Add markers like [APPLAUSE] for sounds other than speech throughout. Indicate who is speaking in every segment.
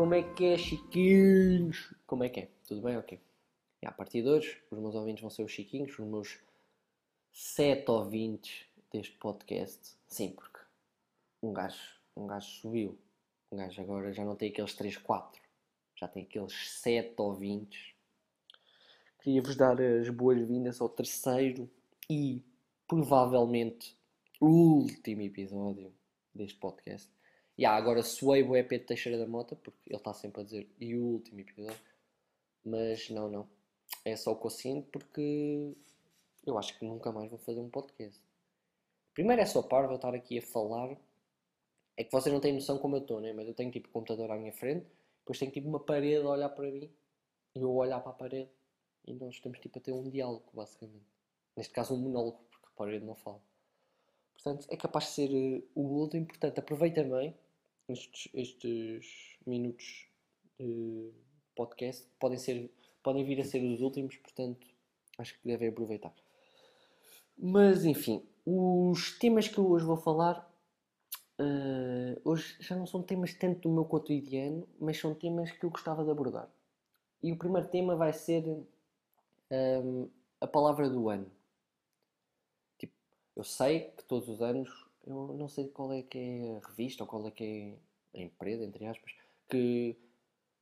Speaker 1: como é que é, chiquinhos? Como é que é? Tudo bem? Ok. E a partir de hoje, os meus ouvintes vão ser os chiquinhos, os meus sete ouvintes deste podcast. Sim, porque um gajo, um gajo subiu. Um gajo agora já não tem aqueles 3, 4. Já tem aqueles 7 ouvintes. Queria-vos dar as boas-vindas ao terceiro e provavelmente último episódio deste podcast. E yeah, agora suei o EP de Teixeira da Mota, porque ele está sempre a dizer e o último episódio. Mas não, não. É só o que eu sinto porque eu acho que nunca mais vou fazer um podcast. Primeiro é só parvo eu estar aqui a falar. É que vocês não têm noção como eu estou, né? Mas eu tenho tipo um computador à minha frente, depois tenho tipo uma parede a olhar para mim e eu olhar para a parede e nós estamos tipo a ter um diálogo, basicamente. Neste caso um monólogo, porque a parede não fala. Portanto, é capaz de ser uh, o último. Portanto, aproveitem bem estes, minutos de podcast. Podem, ser, podem vir a ser os últimos, portanto, acho que devem aproveitar. Mas, enfim, os temas que eu hoje vou falar uh, hoje já não são temas tanto do meu cotidiano, mas são temas que eu gostava de abordar. E o primeiro tema vai ser um, a palavra do ano. Tipo, eu sei que todos os anos, eu não sei qual é que é a revista ou qual é que é empresa, entre aspas, que,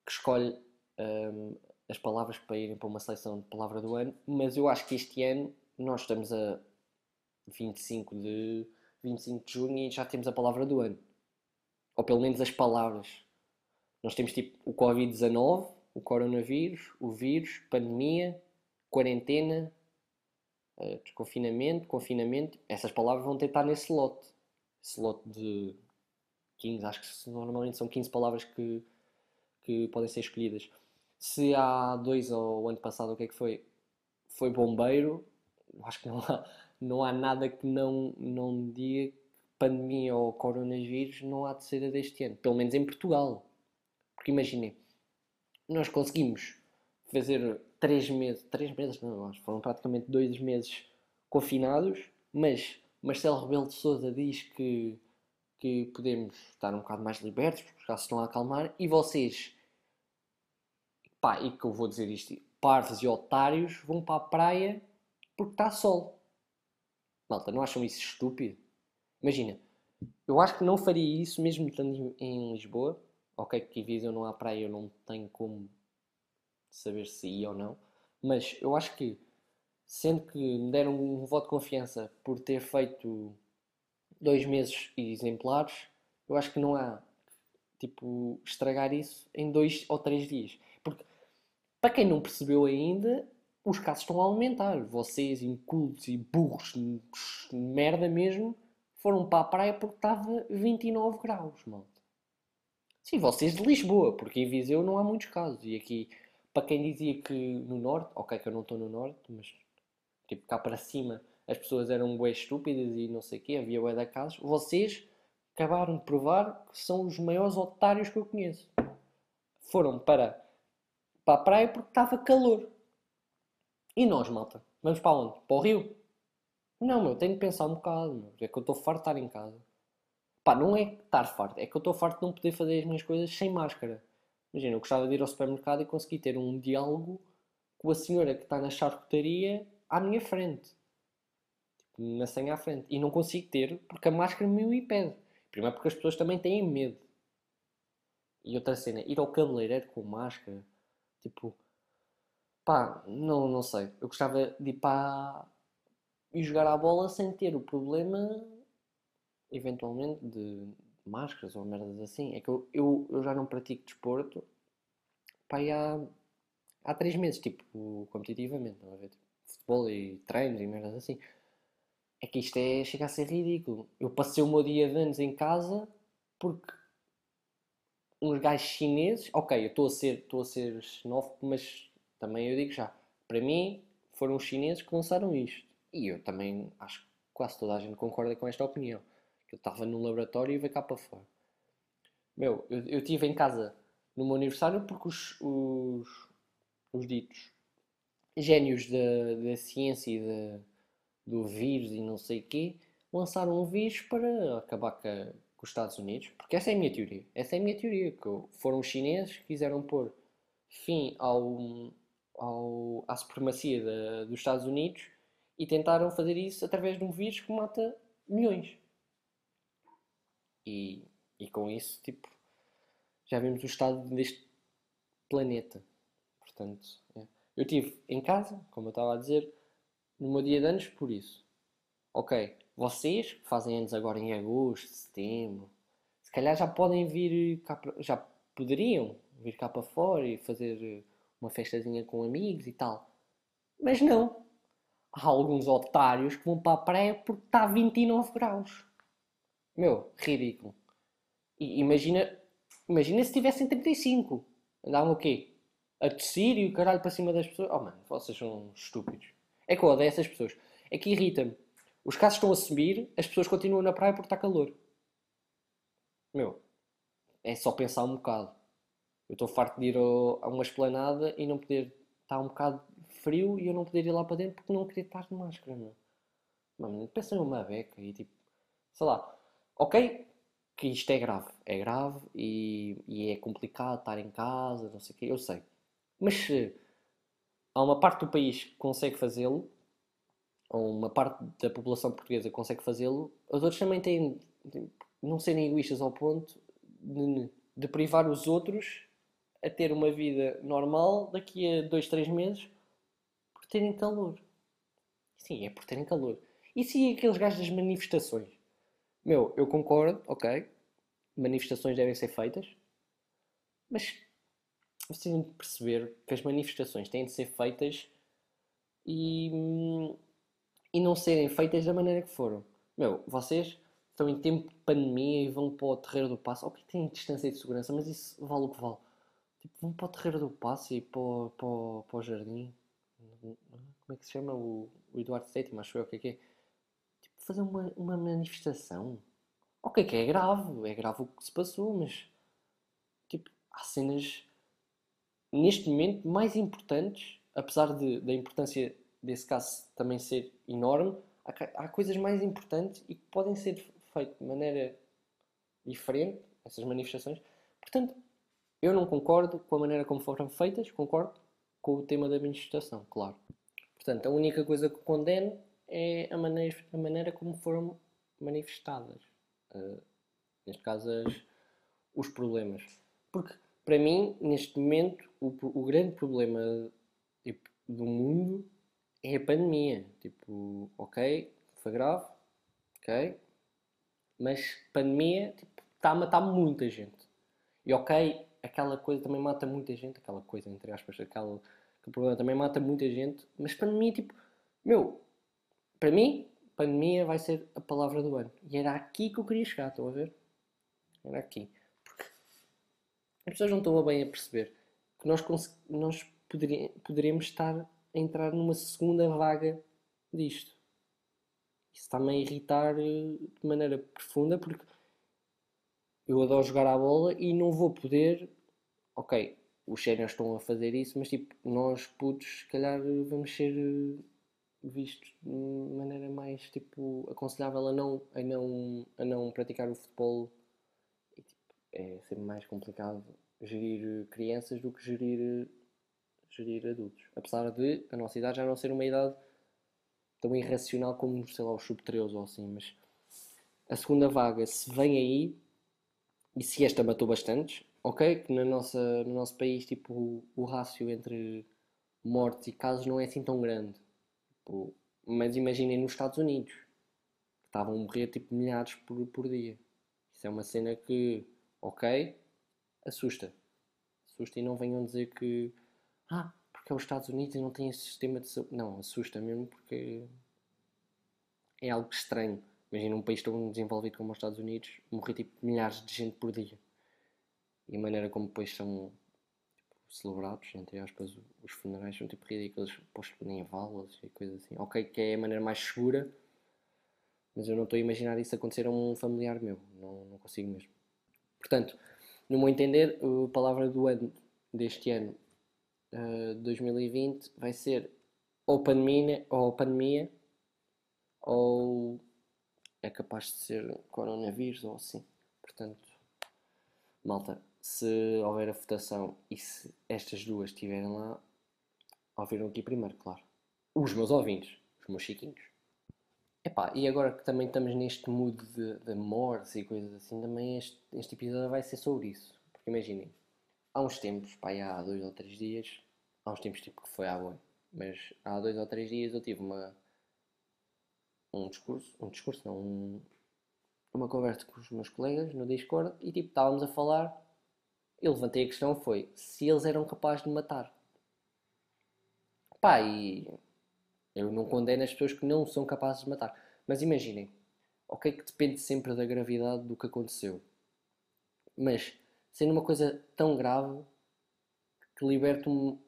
Speaker 1: que escolhe um, as palavras para irem para uma seleção de palavra do ano, mas eu acho que este ano nós estamos a 25 de, 25 de junho e já temos a palavra do ano. Ou pelo menos as palavras. Nós temos tipo o Covid-19, o coronavírus, o vírus, pandemia, quarentena, uh, desconfinamento, confinamento, essas palavras vão ter estar nesse lote. Esse lote de 15, acho que normalmente são 15 palavras que, que podem ser escolhidas. Se há dois ou ano passado, o que é que foi? Foi bombeiro, acho que não há, não há nada que não, não diga pandemia ou coronavírus não há de ser deste ano, pelo menos em Portugal. Porque imaginem, nós conseguimos fazer três meses, três meses não, foram praticamente dois meses confinados, mas Marcelo Rebelo de Sousa diz que, que podemos estar um bocado mais libertos, porque já se estão a acalmar, e vocês, pá, e que eu vou dizer isto, parvos e otários vão para a praia porque está sol. Malta, não acham isso estúpido? Imagina, eu acho que não faria isso mesmo estando em Lisboa. Ok, que em não há praia, eu não tenho como saber se ia ou não. Mas eu acho que, sendo que me deram um voto de confiança por ter feito dois meses exemplares, eu acho que não há, tipo, estragar isso em dois ou três dias. Porque, para quem não percebeu ainda, os casos estão a aumentar. Vocês, incultos e burros, merda mesmo, foram para a praia porque estava 29 graus, malta. Sim, vocês de Lisboa, porque em Viseu não há muitos casos. E aqui para quem dizia que no norte, ok que eu não estou no norte, mas tipo cá para cima as pessoas eram bué estúpidas e não sei o quê, havia bué da casos, vocês acabaram de provar que são os maiores otários que eu conheço. Foram para, para a praia porque estava calor. E nós, malta? Vamos para onde? Para o rio? Não, meu, tenho de pensar um bocado, meu. É que eu estou farto de estar em casa. Pá, não é estar farto, é que eu estou farto de não poder fazer as minhas coisas sem máscara. Imagina, eu gostava de ir ao supermercado e conseguir ter um diálogo com a senhora que está na charcutaria à minha frente. Na senha à frente. E não consigo ter porque a máscara me o impede. Primeiro porque as pessoas também têm medo. E outra cena, ir ao cabeleireiro com máscara, tipo, pá, não, não sei. Eu gostava de ir para e jogar à bola sem ter o problema, eventualmente, de máscaras ou merdas assim. É que eu, eu, eu já não pratico desporto pá, há, há três meses, tipo, competitivamente, não é? Tipo, futebol e treinos e merdas assim. É que isto é, chega a ser ridículo. Eu passei o meu dia de anos em casa porque uns gajos chineses, ok, eu estou a ser, estou a ser xenófobo, mas também eu digo já, para mim foram os chineses que lançaram isto. E eu também acho que quase toda a gente concorda com esta opinião eu estava no laboratório e veio cá para fora. Meu, eu, eu estive em casa no meu aniversário porque os, os, os ditos génios da, da ciência e da, do vírus e não sei o quê lançaram um vírus para acabar com com os Estados Unidos, porque essa é a minha teoria. Essa é a minha teoria, que foram os chineses que quiseram pôr fim ao, ao, à supremacia dos Estados Unidos e tentaram fazer isso através de um vírus que mata milhões. E, e com isso, tipo, já vimos o estado deste planeta. Portanto, é. eu estive em casa, como eu estava a dizer, no meu dia de anos por isso. Ok, vocês que fazem anos agora em agosto, setembro, se calhar já podem vir cá, já poderiam vir cá para fora e fazer uma festazinha com amigos e tal. Mas não. Há alguns otários que vão para a praia porque está a 29 graus. Meu, ridículo. E imagina, imagina se tivessem 35. Andavam o quê? A tossir e o caralho para cima das pessoas. Oh mano, vocês são estúpidos. É que eu odeio essas pessoas. É que irrita-me. Os casos estão a subir, as pessoas continuam na praia porque está calor. Meu, é só pensar um bocado. Eu estou farto de ir a uma esplanada e não poder estar um bocado frio e eu não poder ir lá para dentro porque não queria estar de máscara, meu. Mano, pensa numa beca e tipo, sei lá, ok que isto é grave, é grave e, e é complicado estar em casa, não sei o quê, eu sei. Mas se há uma parte do país que consegue fazê-lo, ou uma parte da população portuguesa que consegue fazê-lo, os outros também têm não serem egoístas ao ponto de, de privar os outros a ter uma vida normal daqui a dois, três meses por terem calor. Sim, é por terem calor. E se aqueles gajos das manifestações? Meu, eu concordo, ok. Manifestações devem ser feitas, mas vocês têm de perceber que as manifestações têm de ser feitas e, e não serem feitas da maneira que foram. Meu, vocês estão em tempo de pandemia e vão para o terreiro do passo. Ok, têm distância de segurança, mas isso vale o que vale. Tipo, vão para o terreiro do passo e para, o, para, para o jardim. Como é que se chama? O, o Eduardo VII, acho eu, o que é que é? Tipo, fazer uma, uma manifestação. Ok, que é grave, é grave o que se passou, mas tipo, há cenas neste momento mais importantes, apesar de, da importância desse caso também ser enorme, há, há coisas mais importantes e que podem ser feitas de maneira diferente, essas manifestações. Portanto, eu não concordo com a maneira como foram feitas, concordo com o tema da manifestação, claro. Portanto, a única coisa que condeno é a maneira, a maneira como foram manifestadas. Uh, neste caso, as, os problemas. Porque, para mim, neste momento, o, o grande problema tipo, do mundo é a pandemia. Tipo, ok, foi grave, ok, mas pandemia tipo, está a matar muita gente. E ok, aquela coisa também mata muita gente, aquela coisa, entre aspas, aquela, aquele problema também mata muita gente, mas pandemia, tipo, meu, para mim, pandemia vai ser a palavra do ano. E era aqui que eu queria chegar, estão a ver? Era aqui. As pessoas não estão bem a perceber que nós, nós poderíamos estar a entrar numa segunda vaga disto. Isso está-me a irritar eh, de maneira profunda porque eu adoro jogar à bola e não vou poder. Ok, os séniores estão a fazer isso, mas tipo, nós putos, se calhar vamos ser eh, vistos de maneira mais tipo aconselhável a não, a não, a não praticar o futebol. Tipo, é sempre mais complicado gerir crianças do que gerir, gerir adultos. Apesar de a nossa idade já não ser uma idade tão irracional como, sei lá, o sub-13 ou assim, mas a segunda vaga, se vem aí, e se esta matou bastantes, ok, que na nossa, no nosso país tipo, o, o rácio entre mortes e casos não é assim tão grande. Tipo, mas imaginem nos Estados Unidos, que estavam a morrer tipo milhares por, por dia. Isso é uma cena que, ok, assusta. Assusta e não venham dizer que, ah, porque é os Estados Unidos e não tem esse sistema de saúde. Não, assusta mesmo porque é algo estranho. Imagina um país tão desenvolvido como os Estados Unidos morrer tipo milhares de gente por dia. E a maneira como depois são tipo, celebrados, entre aspas, os funerais são tipo ridículos, postos em valas e coisas assim. Ok, que é a maneira mais segura, mas eu não estou a imaginar isso acontecer a um familiar meu. Não, não consigo mesmo. Portanto, no meu entender, a palavra do ano deste ano, uh, 2020, vai ser ou pandemia, ou pandemia ou é capaz de ser coronavírus ou assim. Portanto, malta, se houver a votação e se estas duas estiverem lá, ouviram aqui primeiro, claro. Os meus ouvintes, os meus chiquinhos. Epá, e agora que também estamos neste mood de, de amores e coisas assim, também este, este episódio vai ser sobre isso. Porque imaginem, há uns tempos, pá, há dois ou três dias, há uns tempos tipo que foi à boa, mas há dois ou três dias eu tive uma um discurso, um discurso não, um, uma conversa com os meus colegas no Discord e tipo estávamos a falar, eu levantei a questão foi se eles eram capazes de matar. Pá, e eu não condeno as pessoas que não são capazes de matar. Mas imaginem, ok que depende sempre da gravidade do que aconteceu. Mas sendo uma coisa tão grave que liberta um,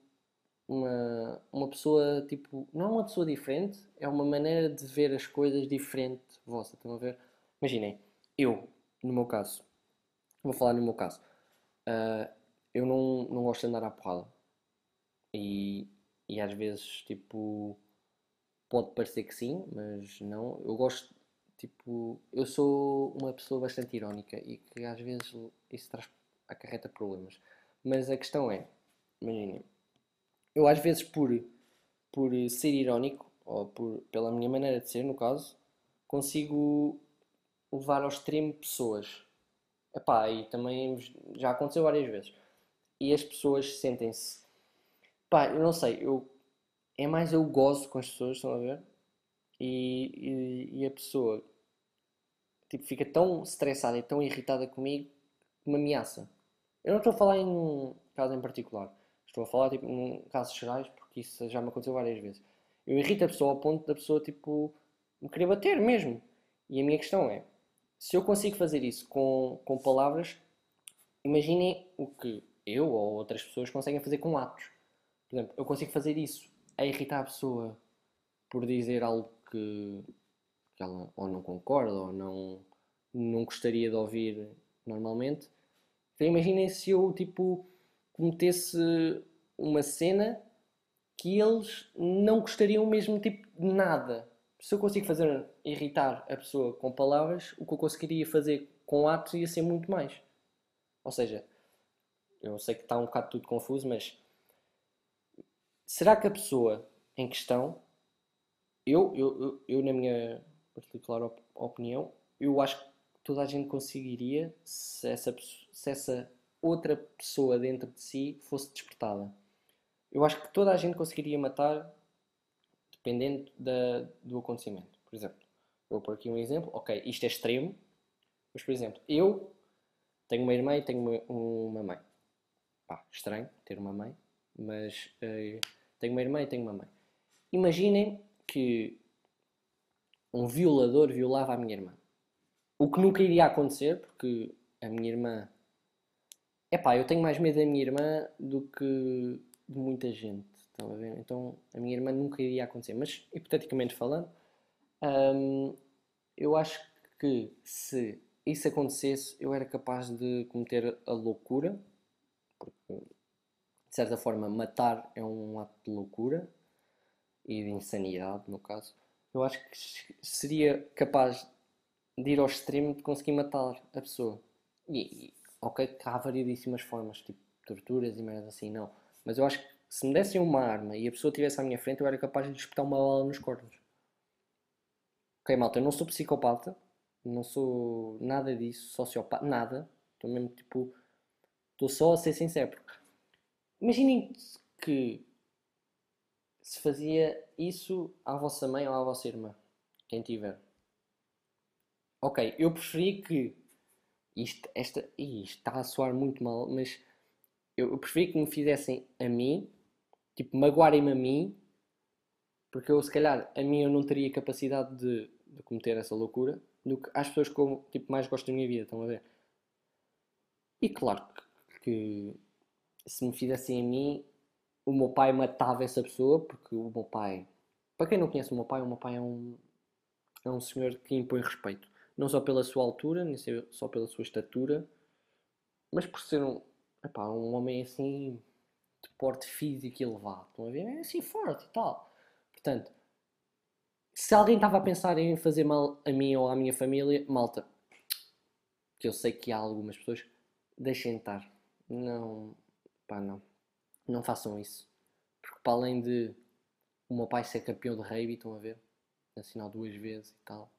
Speaker 1: uma, uma pessoa, tipo, não é uma pessoa diferente, é uma maneira de ver as coisas diferente vossa, estão a ver? Imaginem, eu, no meu caso, vou falar no meu caso, uh, eu não, não gosto de andar à porrada. E, e às vezes, tipo, pode parecer que sim, mas não. Eu gosto, tipo, eu sou uma pessoa bastante irónica e que às vezes isso traz, acarreta problemas. Mas a questão é, imaginem, eu às vezes por, por ser irónico, ou por, pela minha maneira de ser, no caso, consigo levar ao extremo pessoas. Epá, e também já aconteceu várias vezes. E as pessoas sentem-se. Pá, eu não sei, eu, é mais eu gozo com as pessoas, estão a ver? E, e, e a pessoa tipo, fica tão estressada e tão irritada comigo que me ameaça. Eu não estou a falar em um caso em particular. Estou a falar tipo, em casos gerais, porque isso já me aconteceu várias vezes. Eu irrito a pessoa ao ponto da pessoa tipo, me querer bater mesmo. E a minha questão é: se eu consigo fazer isso com, com palavras, imaginem o que eu ou outras pessoas conseguem fazer com atos. Por exemplo, eu consigo fazer isso a irritar a pessoa por dizer algo que, que ela ou não concorda ou não, não gostaria de ouvir normalmente. Então imaginem se eu tipo cometesse uma cena que eles não gostariam mesmo tipo de nada. Se eu consigo fazer irritar a pessoa com palavras, o que eu conseguiria fazer com atos ia ser muito mais. Ou seja, eu sei que está um bocado tudo confuso, mas será que a pessoa em questão, eu, eu, eu, eu na minha particular op opinião, eu acho que toda a gente conseguiria se essa, se essa outra pessoa dentro de si fosse despertada. Eu acho que toda a gente conseguiria matar dependendo da, do acontecimento. Por exemplo, vou pôr aqui um exemplo. Ok, isto é extremo, mas por exemplo, eu tenho uma irmã e tenho uma, uma mãe. Pá, estranho ter uma mãe, mas uh, tenho uma irmã e tenho uma mãe. Imaginem que um violador violava a minha irmã. O que nunca iria acontecer, porque a minha irmã Epá, eu tenho mais medo da minha irmã do que de muita gente. Estão a ver? Então a minha irmã nunca iria acontecer. Mas, hipoteticamente falando, hum, eu acho que se isso acontecesse, eu era capaz de cometer a loucura, porque de certa forma matar é um ato de loucura e de insanidade, no caso. Eu acho que seria capaz de ir ao extremo de conseguir matar a pessoa. E, ok que há variedíssimas formas, tipo torturas e merdas assim, não. Mas eu acho que se me dessem uma arma e a pessoa estivesse à minha frente, eu era capaz de lhe espetar uma bala nos cornos. Ok, malta, eu não sou psicopata, não sou nada disso, sociopata, nada. Estou mesmo tipo. Estou só a ser sincero. Imaginem que se fazia isso à vossa mãe ou à vossa irmã, quem tiver. Ok, eu preferi que isto, esta, isto está a soar muito mal, mas eu, eu preferi que me fizessem a mim, tipo, magoarem-me a mim, porque eu, se calhar, a mim eu não teria capacidade de, de cometer essa loucura, do que às pessoas que eu tipo, mais gosto da minha vida, estão a ver? E claro que, que se me fizessem a mim, o meu pai matava essa pessoa, porque o meu pai, para quem não conhece o meu pai, o meu pai é um, é um senhor que impõe respeito não só pela sua altura, nem só pela sua estatura, mas por ser um, epá, um homem assim de porte físico elevado. Estão a ver? É assim forte e tal. Portanto, se alguém estava a pensar em fazer mal a mim ou à minha família, malta, que eu sei que há algumas pessoas, deixem estar. Não, pá, não. Não façam isso. Porque para além de o meu pai ser campeão de rugby, estão a ver? Nacional duas vezes e tal.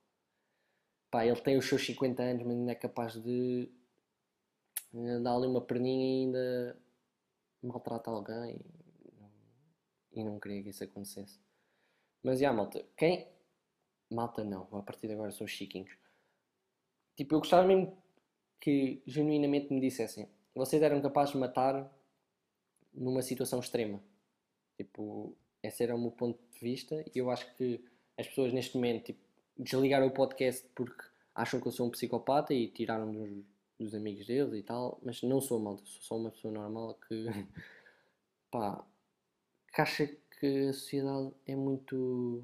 Speaker 1: Pá, ele tem os seus 50 anos, mas ainda é capaz de dar ali uma perninha e ainda maltrata alguém e não queria que isso acontecesse. Mas já, malta, quem. Malta não, a partir de agora são os chiquinhos. Tipo, eu gostava mesmo que genuinamente me dissessem: vocês eram capazes de matar numa situação extrema. Tipo, esse era o meu ponto de vista e eu acho que as pessoas neste momento tipo, desligaram o podcast porque acham que eu sou um psicopata e tiraram dos, dos amigos deles e tal, mas não sou malta, sou só uma pessoa normal que [LAUGHS] pá, que acha que a sociedade é muito.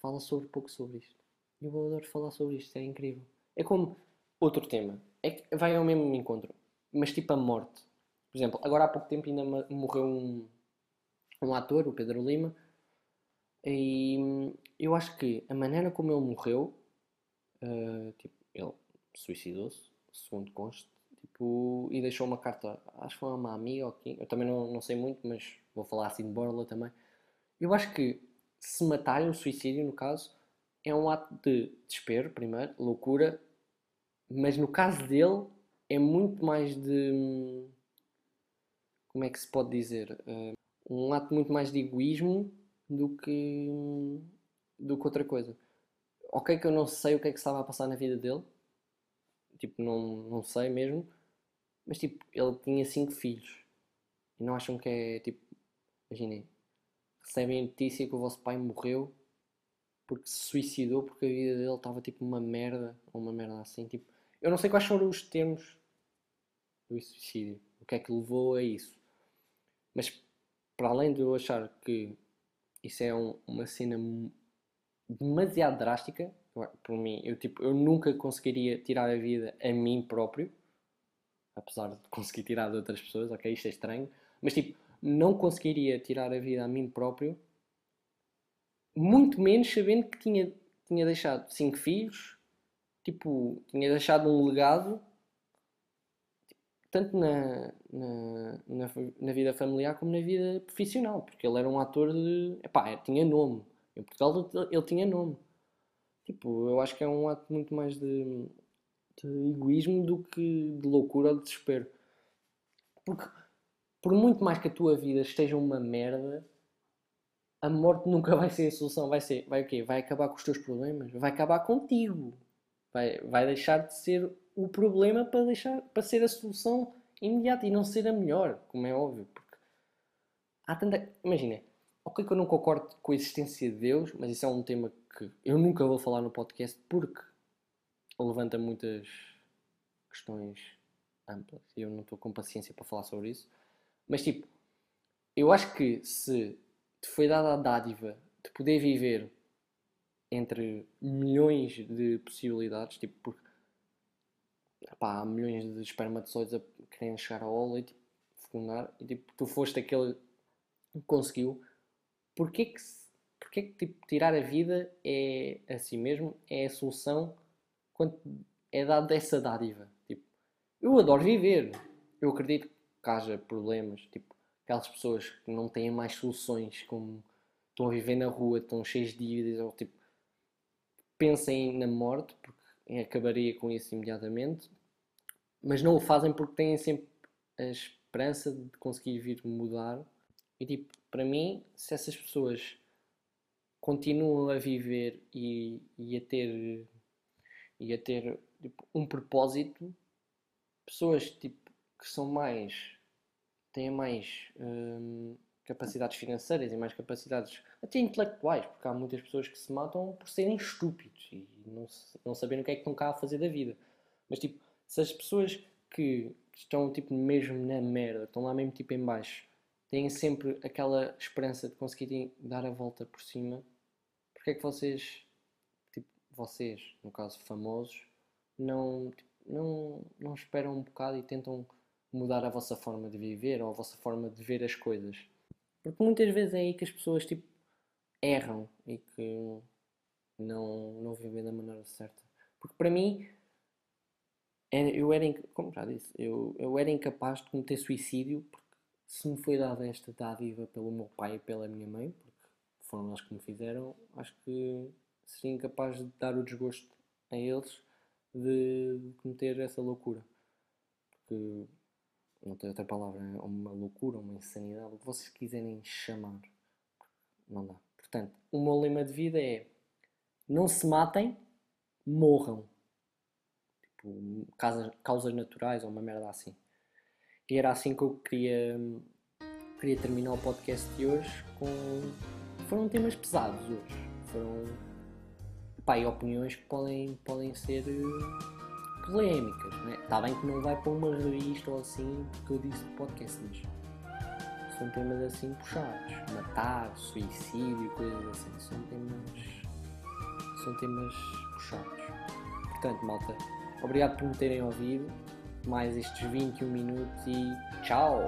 Speaker 1: fala sobre pouco sobre isto. Eu adoro falar sobre isto, é incrível. É como outro tema, é que vai ao mesmo encontro, mas tipo a morte. Por exemplo, agora há pouco tempo ainda morreu um, um ator, o Pedro Lima, e eu acho que a maneira como ele morreu, uh, tipo, ele suicidou-se, segundo consta, tipo, e deixou uma carta, acho que foi uma amiga, okay? eu também não, não sei muito, mas vou falar assim de borla também. Eu acho que se matarem, o suicídio no caso, é um ato de desespero, primeiro, loucura, mas no caso dele é muito mais de. Como é que se pode dizer? Eh, um ato muito mais de egoísmo do que, do que outra coisa. Ok, que eu não sei o que é que estava a passar na vida dele, tipo, não, não sei mesmo, mas tipo, ele tinha cinco filhos e não acham que é tipo, imaginem, recebem a notícia que o vosso pai morreu porque se suicidou porque a vida dele estava tipo uma merda ou uma merda assim, tipo, eu não sei quais foram os termos do suicídio, o que é que levou a isso, mas para além de eu achar que isso é um, uma cena demasiado drástica, por mim, eu, tipo, eu nunca conseguiria tirar a vida a mim próprio, apesar de conseguir tirar de outras pessoas, ok, isto é estranho, mas tipo, não conseguiria tirar a vida a mim próprio, muito menos sabendo que tinha, tinha deixado cinco filhos, tipo, tinha deixado um legado, tanto na, na, na, na, vida familiar como na vida profissional, porque ele era um ator de. Epá, tinha nome. Em Portugal ele tinha nome. Tipo, eu acho que é um ato muito mais de, de egoísmo do que de loucura ou de desespero. Porque, por muito mais que a tua vida esteja uma merda, a morte nunca vai ser a solução. Vai ser, vai o quê? Vai acabar com os teus problemas? Vai acabar contigo. Vai, vai deixar de ser o problema para, deixar, para ser a solução imediata e não ser a melhor, como é óbvio. Porque há tanta. Imagina, ok que eu não concordo com a existência de Deus, mas isso é um tema que eu nunca vou falar no podcast porque levanta muitas questões amplas e eu não estou com paciência para falar sobre isso. Mas tipo, eu acho que se te foi dada a dádiva de poder viver entre milhões de possibilidades, tipo, porque há milhões de espermatozoides a querem chegar ao óleo e tipo, fecundar, e tipo, tu foste aquele que conseguiu, porquê que, porquê que tipo, tirar a vida é assim mesmo, é a solução quando é dado essa dádiva? Tipo, eu adoro viver, eu acredito que haja problemas, tipo, aquelas pessoas que não têm mais soluções, como estão a viver na rua, estão cheios de dívidas, ou tipo, pensem na morte, porque acabaria com isso imediatamente, mas não o fazem porque têm sempre a esperança de conseguir vir mudar. E tipo, para mim, se essas pessoas continuam a viver e, e a ter e a ter tipo, um propósito, pessoas tipo, que são mais têm mais hum, capacidades financeiras e mais capacidades até intelectuais, porque há muitas pessoas que se matam por serem estúpidos e não, não saberem o que é que estão cá a fazer da vida. Mas tipo, se as pessoas que estão tipo mesmo na merda, estão lá mesmo tipo em baixo, têm sempre aquela esperança de conseguirem dar a volta por cima, porque é que vocês, tipo, vocês, no caso famosos, não, tipo, não, não esperam um bocado e tentam mudar a vossa forma de viver ou a vossa forma de ver as coisas. Porque muitas vezes é aí que as pessoas tipo, erram e que não, não vivem da maneira certa. Porque para mim, eu era, como já disse, eu, eu era incapaz de cometer suicídio porque se me foi dada esta dádiva pelo meu pai e pela minha mãe, porque foram eles que me fizeram, acho que seria incapaz de dar o desgosto a eles de cometer essa loucura. Porque não tem outra palavra, é uma loucura, uma insanidade, o que vocês quiserem chamar. Não dá. Portanto, o meu lema de vida é não se matem, morram. Tipo, causas, causas naturais ou uma merda assim. E era assim que eu queria, queria terminar o podcast de hoje com. Foram temas pesados hoje. Foram pá, opiniões que podem, podem ser eh, polémicas. Né? Está bem que não vai para uma revista ou assim, porque eu disse podcast, mas são temas assim puxados. Matar, suicídio, coisas assim. São temas são temas puxados. Portanto, malta, obrigado por me terem ouvido. Mais estes 21 minutos e tchau!